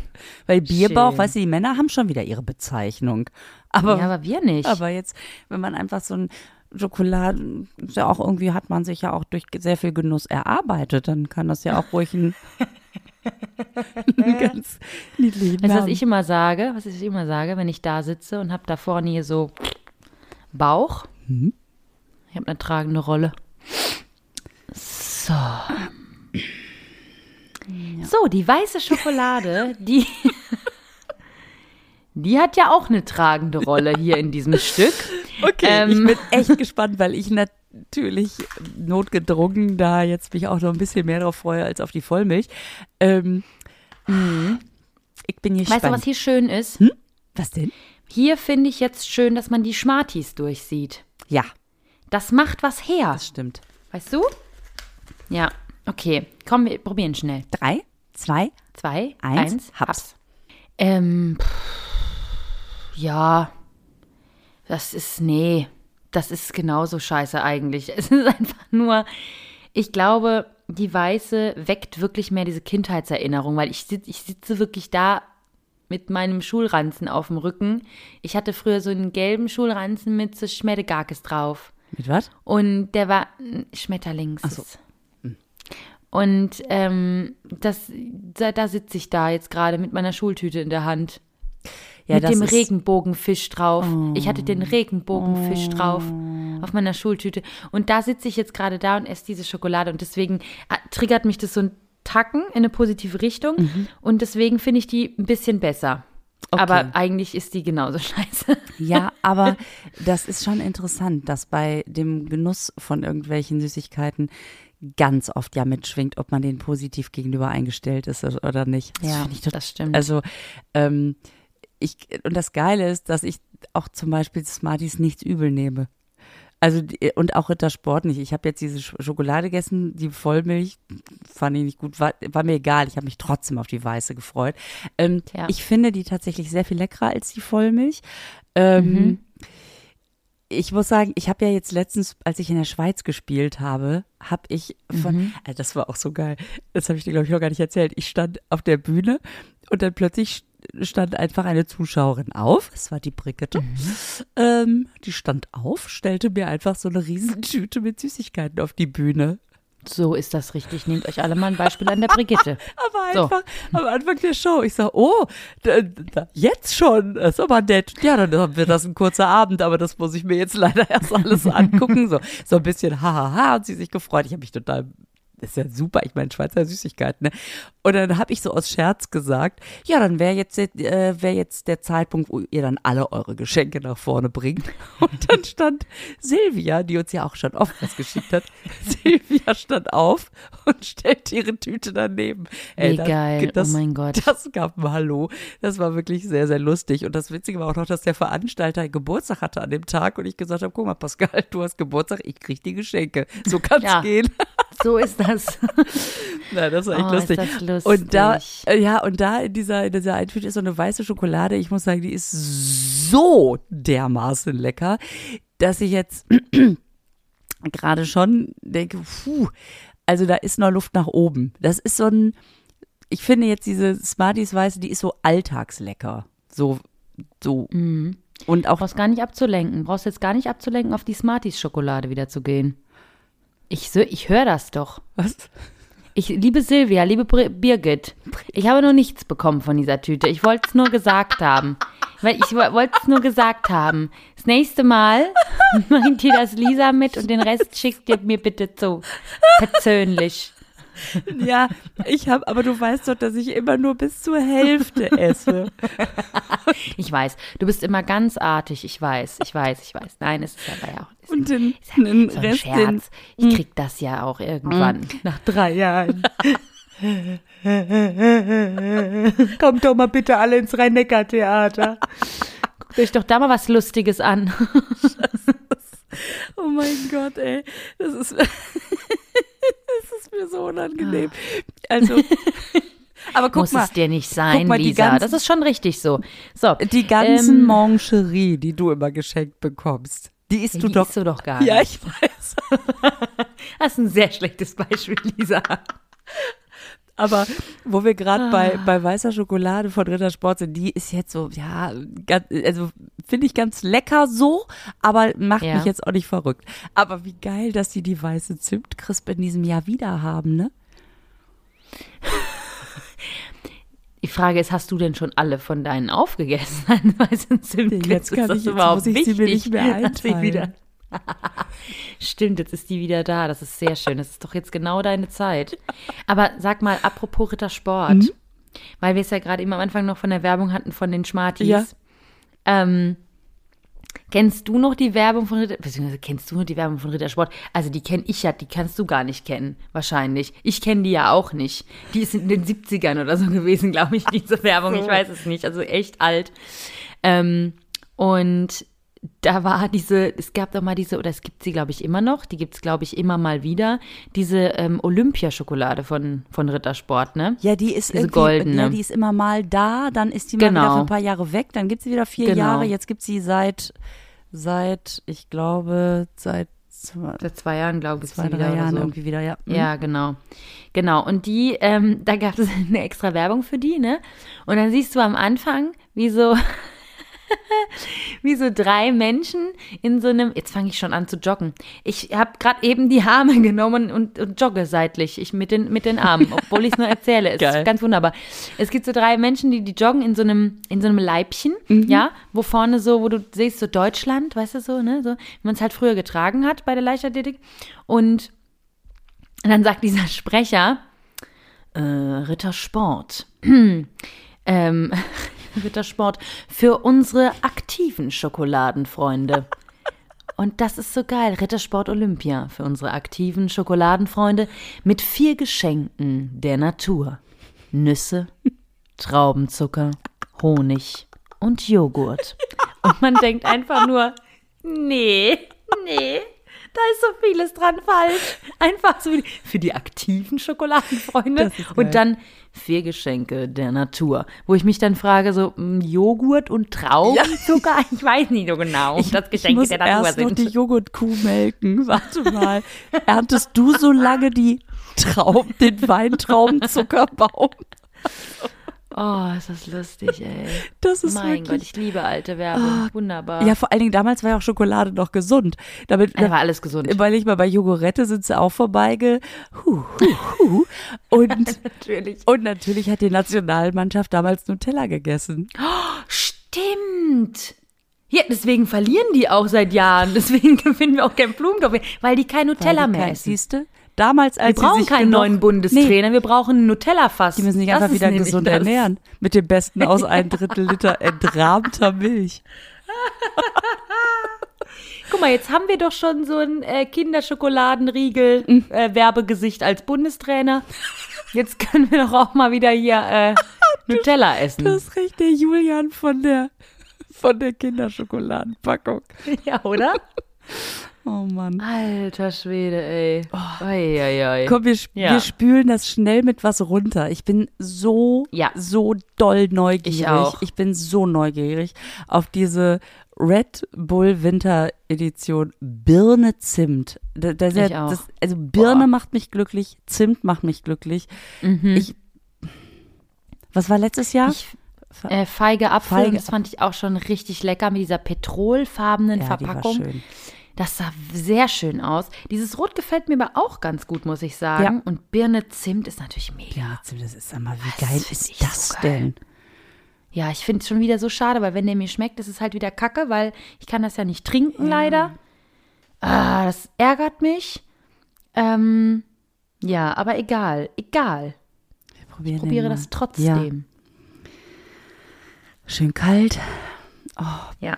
Weil Bierbauch, Schön. weißt du, die Männer haben schon wieder ihre Bezeichnung. Aber, ja, aber wir nicht. aber jetzt, wenn man einfach so ein Schokoladen, ist ja auch irgendwie hat man sich ja auch durch sehr viel Genuss erarbeitet, dann kann das ja auch ruhig ein, (laughs) ein ganz niedlichen Weißt was ich immer sage? Was ich immer sage, wenn ich da sitze und habe da vorne hier so Bauch. Mhm. Ich habe eine tragende Rolle. So. So, die weiße Schokolade, die, (laughs) die hat ja auch eine tragende Rolle hier in diesem Stück. Okay, ich Ähm. bin echt gespannt, weil ich natürlich notgedrungen da jetzt mich auch noch ein bisschen mehr drauf freue als auf die Vollmilch. Ähm, Ich bin gespannt. Weißt du, was hier schön ist? was denn? Hier finde ich jetzt schön, dass man die Schmartis durchsieht. Ja, Das macht was her. das stimmt. Weißt du? Ja, okay. Komm, wir probieren schnell. Drei, zwei, Zwei, Eins, eins, Haps. Haps. Ähm, pff, ja, das ist, nee, das ist genauso scheiße eigentlich. (laughs) Es ist einfach nur, ich glaube, die Weiße weckt wirklich mehr diese Kindheitserinnerung, weil ich, ich sitze wirklich da mit meinem Schulranzen auf dem Rücken. Ich hatte früher so einen gelben Schulranzen mit so Schmedegakes drauf. mit was? Und der war mm, Schmetterlings. Ach so. Und ähm, das, da, da sitze ich da jetzt gerade mit meiner Schultüte in der Hand. Ja, mit dem ist- Regenbogenfisch drauf. Ich hatte den Regenbogenfisch drauf auf meiner Schultüte. Und da sitze ich jetzt gerade da und esse diese Schokolade. Und deswegen äh, triggert mich das so ein Tacken in eine positive Richtung. Und deswegen finde ich die ein bisschen besser. Okay. Aber eigentlich ist die genauso (laughs) scheiße. Ja, aber das ist schon interessant, dass bei dem Genuss von irgendwelchen Süßigkeiten ganz oft ja mitschwingt, ob man denen positiv gegenüber eingestellt ist oder nicht. Das ich total das stimmt. Also, ähm, ich, und das Geile ist, dass ich auch zum Beispiel Smarties nichts übel nehme. Also, und auch Rittersport nicht. Ich habe jetzt diese Sch- Schokolade gegessen, die Vollmilch, fand ich nicht gut, war, war mir egal. Ich habe mich trotzdem auf die weiße gefreut. Ähm, Ja. Ich finde die tatsächlich sehr viel leckerer als die Vollmilch. Ähm, ich muss sagen, ich habe ja jetzt letztens, als ich in der Schweiz gespielt habe, habe ich von, also das war auch so geil. Das habe ich dir glaube ich noch gar nicht erzählt. Ich stand auf der Bühne und dann plötzlich stand einfach eine Zuschauerin auf. Es war die Brigitte. Ähm, die stand auf, stellte mir einfach so eine Riesentüte mit Süßigkeiten auf die Bühne. So ist das richtig. Nehmt euch alle mal ein Beispiel an der Brigitte. (laughs) Aber So. einfach am Anfang der Show. Ich sag, oh, da, da, jetzt schon. Das ist aber nett. Ja, dann haben wir das ein kurzer Abend, aber das muss ich mir jetzt leider erst alles angucken. So, so ein bisschen hahaha hat sie sich gefreut. Ich habe mich total. Das ist ja super, ich meine, Schweizer Süßigkeiten, ne? Und dann habe ich so aus Scherz gesagt, ja, dann wäre jetzt, äh, wär jetzt der Zeitpunkt, wo ihr dann alle eure Geschenke nach vorne bringt. (laughs) Und dann stand Silvia, die uns ja auch schon oft was geschickt hat, (laughs) Silvia stand auf und stellte ihre Tüte daneben. Wie geil. Oh mein Gott. Das gab ein Hallo. Das war wirklich sehr, sehr lustig. Und das Witzige war auch noch, dass der Veranstalter Geburtstag hatte an dem Tag und ich gesagt habe, guck mal, Pascal, du hast Geburtstag, ich krieg die Geschenke. So kann's Ja. gehen. So ist das. (laughs) (laughs) Nein, das war echt Oh, ist lustig. lustig. Und da, ja, und da in dieser, in dieser Eintüte ist so eine weiße Schokolade. Ich muss sagen, die ist so dermaßen lecker, dass ich jetzt (clears throat) gerade schon denke, puh, also da ist noch Luft nach oben. Das ist so ein, ich finde jetzt diese Smarties Weiße, die ist so alltagslecker. So, so. Und auch brauchst gar nicht abzulenken. Brauchst jetzt gar nicht abzulenken, auf die Smarties-Schokolade wieder zu gehen. Ich, ich höre das doch. was? Ich liebe Silvia, liebe Birgit. Ich habe noch nichts bekommen von dieser Tüte. Ich wollte es nur gesagt haben. Weil ich wo- wollte es nur gesagt haben. Das nächste Mal (laughs) bringt ihr das Lisa mit und den Rest schickt ihr mir bitte zu. Persönlich. (laughs) Ja, ich habe, aber du weißt doch, dass ich immer nur bis zur Hälfte esse. (laughs) Ich weiß, du bist immer ganz artig. Ich weiß, ich weiß, ich weiß. Nein, es ist aber ja auch Und den, ist ja den so ein Rest, Scherz. Ich krieg das ja auch irgendwann. Nach drei Jahren. (laughs) Kommt doch mal bitte alle ins Rhein-Neckar-Theater. Guckt euch doch da mal was Lustiges an. Oh mein Gott, ey. Das ist, ist mir so unangenehm. Also, (laughs) aber guck Muss mal, es dir nicht sein, mal, die Lisa. ganzen- Das ist schon richtig so. So, die ganzen ähm, Mancherie, die du immer geschenkt bekommst, die isst du die doch. isst du doch gar ja, nicht. ich weiß. (laughs) Das ist ein sehr schlechtes Beispiel, Lisa. Aber wo wir gerade bei, Ah. bei weißer Schokolade von Rittersport sind, die ist jetzt so, ja, ganz, also finde ich ganz lecker so, aber macht Ja. mich jetzt auch nicht verrückt. Aber wie geil, dass die die weiße Zimtcrisp in diesem Jahr wieder haben, ne? (laughs) Die Frage ist, hast du denn schon alle von deinen aufgegessen? (laughs) Weißen Zimtcrisps? Jetzt kann ist das ich- jetzt überhaupt muss ich sie mir nicht mehr (laughs) dass sie wieder (laughs) Stimmt, jetzt ist die wieder da. Das ist sehr schön. Das ist doch jetzt genau deine Zeit. Aber sag mal, apropos Rittersport, Mhm. weil wir es ja gerade eben am Anfang noch von der Werbung hatten von den Smarties. Ja. Ähm, kennst du noch die Werbung von Ritter, beziehungsweise kennst du noch die Werbung von Rittersport? Also die kenne ich ja, die kannst du gar nicht kennen, wahrscheinlich. Ich kenne die ja auch nicht. Die ist in den 70ern oder so gewesen, glaube ich, diese Werbung. Ich weiß es nicht. Also echt alt. Ähm, und da war diese, es gab doch mal diese, oder es gibt sie, glaube ich, immer noch, die gibt es, glaube ich, immer mal wieder, diese ähm, Olympiaschokolade von, von Rittersport, ne? Ja, die ist Diese goldene. ja, die ist immer mal da, dann ist die mal Genau. wieder für ein paar Jahre weg, dann gibt sie wieder vier Genau. Jahre, jetzt gibt sie seit, seit, ich glaube, seit zwei, Seit zwei Jahren, glaube ich, zwei drei wieder Jahren so. irgendwie wieder, ja. Mhm. Ja, genau. Genau. Und die, ähm, da gab es (laughs) eine extra Werbung für die, ne? Und dann siehst du am Anfang, wie so, (laughs) (laughs) wie so drei Menschen in so einem, jetzt fange ich schon an zu joggen. Ich habe gerade eben die Arme (laughs) genommen und, und jogge seitlich ich mit, den, mit den Armen, obwohl ich es nur erzähle. (laughs) Es ist ganz wunderbar. Es gibt so drei Menschen, die, die joggen in so einem, in so einem Leibchen, ja, wo vorne so, wo du siehst, so Deutschland, weißt du so, ne, so, wie man es halt früher getragen hat bei der Leichtathletik. Und dann sagt dieser Sprecher, äh, Rittersport. (clears throat) ähm, Rittersport für unsere aktiven Schokoladenfreunde. Und das ist so geil. Rittersport Olympia für unsere aktiven Schokoladenfreunde mit vier Geschenken der Natur. Nüsse, Traubenzucker, Honig und Joghurt. Und man denkt einfach nur, nee, nee, da ist so vieles dran falsch. Einfach so für die aktiven Schokoladenfreunde. Und dann vier Geschenke der Natur. Wo ich mich dann frage, so mm, Joghurt und Traubenzucker? Ich weiß nicht so genau, ob das ich Geschenke muss der Natur erst noch sind. die Joghurtkuh melken. Warte mal. Erntest du so lange die Trauben, den Weintraubenzuckerbaum? (laughs) Oh, ist das lustig, ey. (laughs) Das ist mein wirklich. Gott, ich liebe alte Werbung. Wunderbar. ja, vor allen Dingen damals war ja auch Schokolade noch gesund. Damit, da war alles gesund. weil ich mal bei Jogurette sind sie auch vorbeige. Huh, huh, huh. Und, (laughs) Natürlich. und natürlich hat die Nationalmannschaft damals Nutella gegessen. Stimmt. Ja, deswegen verlieren die auch seit Jahren. Deswegen (laughs) gewinnen wir auch keinen Blumentopf mehr, weil die kein Nutella mehr essen. Siehst du? Damals, als Wir brauchen keinen neuen Bundestrainer, wir brauchen einen Nutella-Fass. Die müssen sich Das einfach ist wieder gesund das. ernähren. Mit dem Besten aus ein Drittel Liter (laughs) entrahmter Milch. Guck mal, jetzt haben wir doch schon so ein äh, Mhm. Kinderschokoladen-Riegel-Werbegesicht als Bundestrainer. Jetzt können wir doch auch mal wieder hier äh, (laughs) Nutella essen. Das riecht der Julian von der, von der Kinderschokoladenpackung. (laughs) ja, oder? Oh Mann. Alter Schwede, ey. Oi, oi, oi. Komm, wir, Ja. wir spülen das schnell mit was runter. Ich bin so, Ja. so doll neugierig. Ich auch. Ich bin so neugierig auf diese Red Bull Winter Edition Birne Zimt. Da, da ist ja. Das, also Birne Boah. macht mich glücklich, Zimt macht mich glücklich. Ich, was war letztes Jahr? Mhm. Ich, äh, feige Apfel, Feige- das fand ich auch schon richtig lecker mit dieser petrolfarbenen ja, die war Verpackung. schön. Das sah sehr schön aus. Dieses Rot gefällt mir aber auch ganz gut, muss ich sagen. Ja. Und Birne Zimt ist natürlich mega. Birne Zimt, das ist einmal, wie Das geil ist ich das so geil. denn? Ja, ich finde es schon wieder so schade, weil wenn der mir schmeckt, ist es halt wieder kacke, weil ich kann das ja nicht trinken, leider. Ah, das ärgert mich. Ähm, ja, aber egal, egal. Ich probiere das trotzdem. Schön kalt. Ja.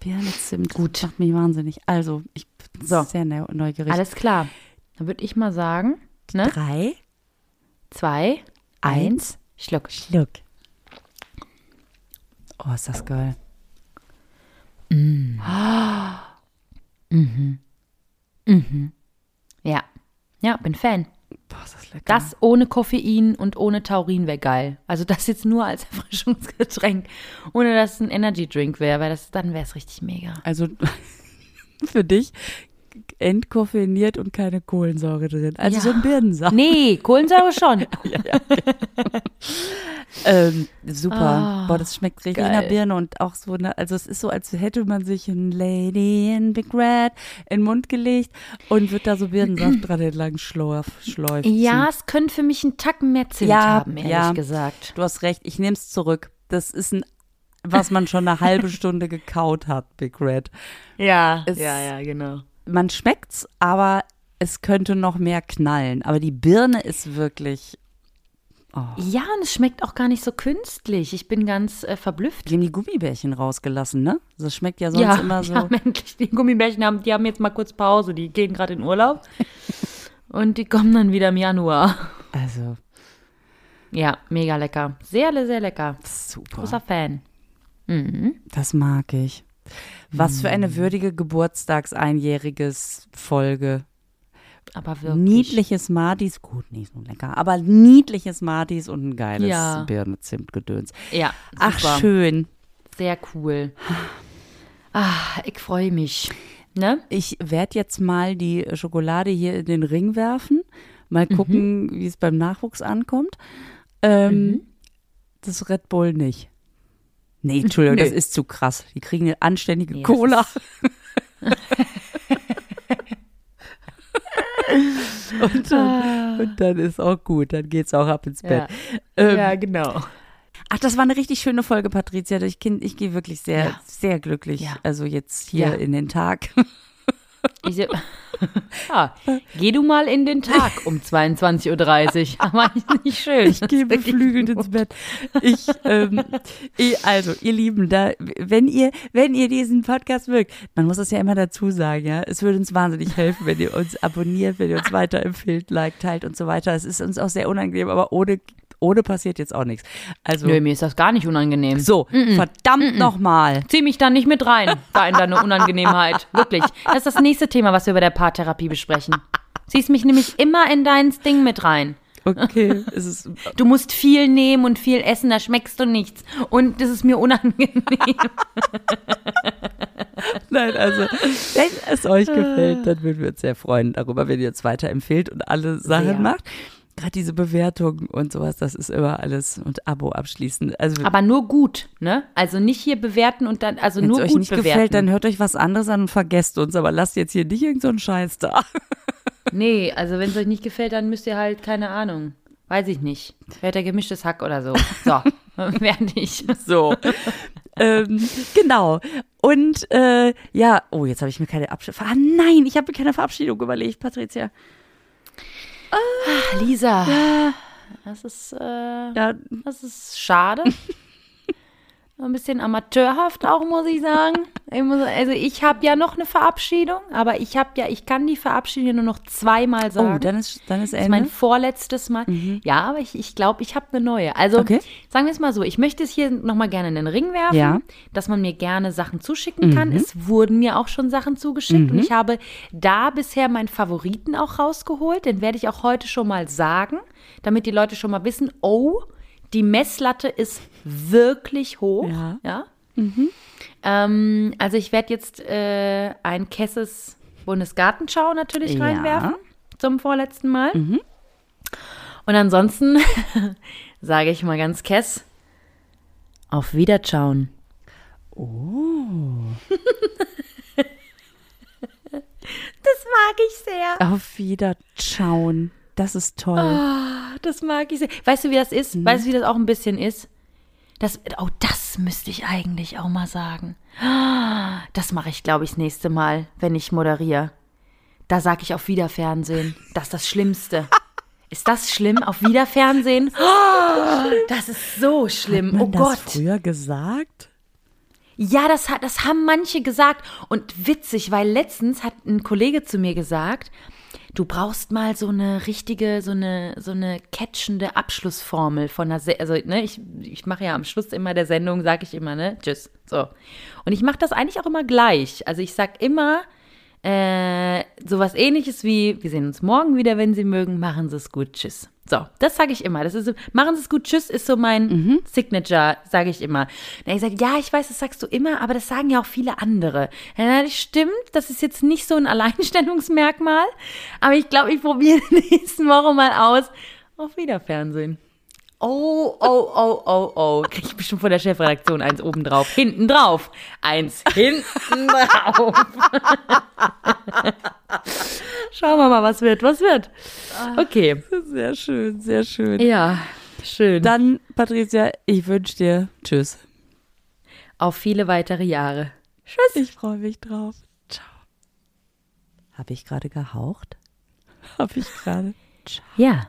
Birne Zimt. Gut. Macht mich wahnsinnig. Also, ich bin So. sehr neu- neugierig. Alles klar. Dann würde ich mal sagen, ne? Drei, Zwei, eins, Schluck. Schluck. Oh, ist das geil. (gasps) Ja. Ja, bin Fan. Boah, ist das lecker. Das ohne Koffein und ohne Taurin wäre geil. Also das jetzt nur als (laughs) Erfrischungsgetränk, ohne dass es ein Energy Drink wäre, weil das dann wäre es richtig mega. Also, (laughs) für dich entkoffeiniert und keine Kohlensäure drin. Also Ja. so ein Birnensaft. Nee, Kohlensäure schon. (laughs) (laughs) Ähm, super. Ah, Boah, das schmeckt richtig geil. nach Birne und auch so, ne, also es ist so, als hätte man sich ein Lady in Big Red in den Mund gelegt und wird da so Birnensaft (clears throat) dran entlang schläuf, schläuft. Ja, es könnte für mich einen Tacken mehr Zimt Ja, haben, ehrlich ja. gesagt. Du hast recht, ich nehme es zurück. Das ist ein, was man schon eine halbe (laughs) Stunde gekaut hat, Big Red. Ja, Es- ja, ja, genau. Man schmeckt's, aber es könnte noch mehr knallen. Aber die Birne ist wirklich. Ja, und es schmeckt auch gar nicht so künstlich. Ich bin ganz äh, verblüfft. Die haben die Gummibärchen rausgelassen, ne? Das schmeckt ja sonst ja, immer (laughs) so. haben endlich, die Gummibärchen haben, die haben jetzt mal kurz Pause. Die gehen gerade in Urlaub. (laughs) und die kommen dann wieder im Januar. Also, Ja, mega lecker. Sehr, sehr lecker. super. Großer Fan. Das mag ich. Was für eine würdige Geburtstags-Einjähriges Folge. Aber wirklich. Niedliches Madis, gut, nicht so lecker, aber niedliches Madis und ein geiles Ja. Birne-Zimt-Gedöns. Ja, Ach, super. schön. Sehr cool. Ah, ich freue mich. Ne? Ich werde jetzt mal die Schokolade hier in den Ring werfen. Mal Mhm. gucken, wie es beim Nachwuchs ankommt. Ähm, Mhm. Das Red Bull nicht. Nee, Entschuldigung, Nö. das ist zu krass. Die kriegen eine anständige Nee, Cola. (laughs) und, dann, und dann ist auch gut, dann geht's auch ab ins Bett. Ähm, genau. Ach, das war eine richtig schöne Folge, Patricia. Ich, ich gehe wirklich sehr, Ja. sehr glücklich. Ja. Also jetzt hier Ja. in den Tag. Ich, (laughs) ja, geh du mal in den Tag um 22.30 Uhr. (laughs) Aber nicht schön. Ich gehe beflügelt ins Bett. Ich, ähm, ich, also, ihr Lieben, da, wenn ihr, wenn ihr diesen Podcast mögt, man muss das ja immer dazu sagen, ja, es würde uns wahnsinnig helfen, wenn ihr uns abonniert, wenn ihr uns weiterempfehlt, like, teilt und so weiter. Es ist uns auch sehr unangenehm, aber ohne, ohne passiert jetzt auch nichts. Also, Nö, mir ist das gar nicht unangenehm. so, verdammt nochmal. Zieh mich da nicht mit rein, da in deine Unangenehmheit. Wirklich. Das ist das nächste Thema, was wir bei der Paartherapie besprechen. Ziehst mich nämlich immer in dein Ding mit rein. Okay, Du musst viel nehmen und viel essen, da schmeckst du nichts. Und das ist mir unangenehm. (laughs) Nein, also, wenn es euch gefällt, dann würden wir uns sehr freuen darüber, wenn ihr uns weiterempfehlt und alle Sachen Sehr. macht. Gerade diese Bewertungen und sowas, das ist immer alles und Abo abschließen. Also, Aber nur gut, ne? Also nicht hier bewerten und dann, also wenn es nur euch gut nicht bewerten. gefällt, dann hört euch was anderes an und vergesst uns. Aber lasst jetzt hier nicht irgendeinen so Scheiß da. (laughs) Nee, also wenn es euch nicht gefällt, dann müsst ihr halt, keine Ahnung, weiß ich nicht. Hört der gemischtes Hack oder so. So, (laughs) (laughs) fertig. So. ähm, genau. Und äh, ja, oh, jetzt habe ich mir keine Abschiedung. Ah nein, ich habe mir keine Verabschiedung überlegt, Patricia. Lisa, das ist, äh, Ja, das ist schade. (laughs) Ein bisschen amateurhaft auch, muss ich sagen. Ich muss, also ich habe ja noch eine Verabschiedung, aber ich habe ja, ich kann die Verabschiedung nur noch zweimal sagen. oh, dann ist, dann ist Das ist mein Ende. vorletztes Mal. Ja, aber ich glaube, ich, glaub, ich habe eine neue. Also Okay. sagen wir es mal so, ich möchte es hier nochmal gerne in den Ring werfen, Ja. Mhm. dass man mir gerne Sachen zuschicken kann. Es wurden mir auch schon Sachen zugeschickt und ich habe da bisher meinen Favoriten auch rausgeholt. Den werde ich auch heute schon mal sagen, damit die Leute schon mal wissen, oh, die Messlatte ist wirklich hoch. Ja. ja? Ähm, also ich werde jetzt äh, ein Kesses Bundesgartenschau natürlich Ja. reinwerfen zum vorletzten Mal. Und ansonsten (laughs) sage ich mal ganz kess, auf Wiederschauen. Oh. (laughs) das mag ich sehr. Auf Wiederschauen. Das ist toll. Das mag ich sehr. Weißt du, wie das ist? Weißt du, wie das auch ein bisschen ist? Das, oh, das müsste ich eigentlich auch mal sagen. Das mache ich, glaube ich, das nächste Mal, wenn ich moderiere. Da sage ich auf Wiederfernsehen. Das ist das Schlimmste. Ist das schlimm? Auf Wiederfernsehen? (laughs) Das ist so schlimm. Hat Oh man das Gott. früher gesagt? Ja, das, hat, das haben manche gesagt. Und witzig, weil letztens hat ein Kollege zu mir gesagt, du brauchst mal so eine richtige, so eine, so eine catchende Abschlussformel von einer, Se also ne, ich, ich mache ja am Schluss immer der Sendung, sage ich immer, ne, tschüss, so. Und ich mache das eigentlich auch immer gleich. Also ich sag immer äh, sowas ähnliches wie, wir sehen uns morgen wieder, wenn Sie mögen, machen Sie es gut, tschüss. So, das sage ich immer. Das ist so, machen Sie es gut, tschüss, ist so mein Signature, sage ich immer. Na, ich sage, ja, ich weiß, das sagst du immer, aber das sagen ja auch viele andere. Ja, das stimmt, das ist jetzt nicht so ein Alleinstellungsmerkmal, aber ich glaube, ich probiere (laughs) nächsten Woche mal aus. Auf Wiederfernsehen. Oh, oh, oh, oh, oh. Krieg ich bestimmt von der Chefredaktion eins oben drauf. Hinten drauf. Eins hinten (laughs) drauf. Schauen wir mal, was wird, was wird. Okay. Sehr schön, sehr schön. Ja, schön. Dann, Patricia, ich wünsche dir Tschüss. Auf viele weitere Jahre. Tschüss. Ich freue mich drauf. Ciao. Habe ich gerade gehaucht? Habe ich gerade? Ciao. Ja.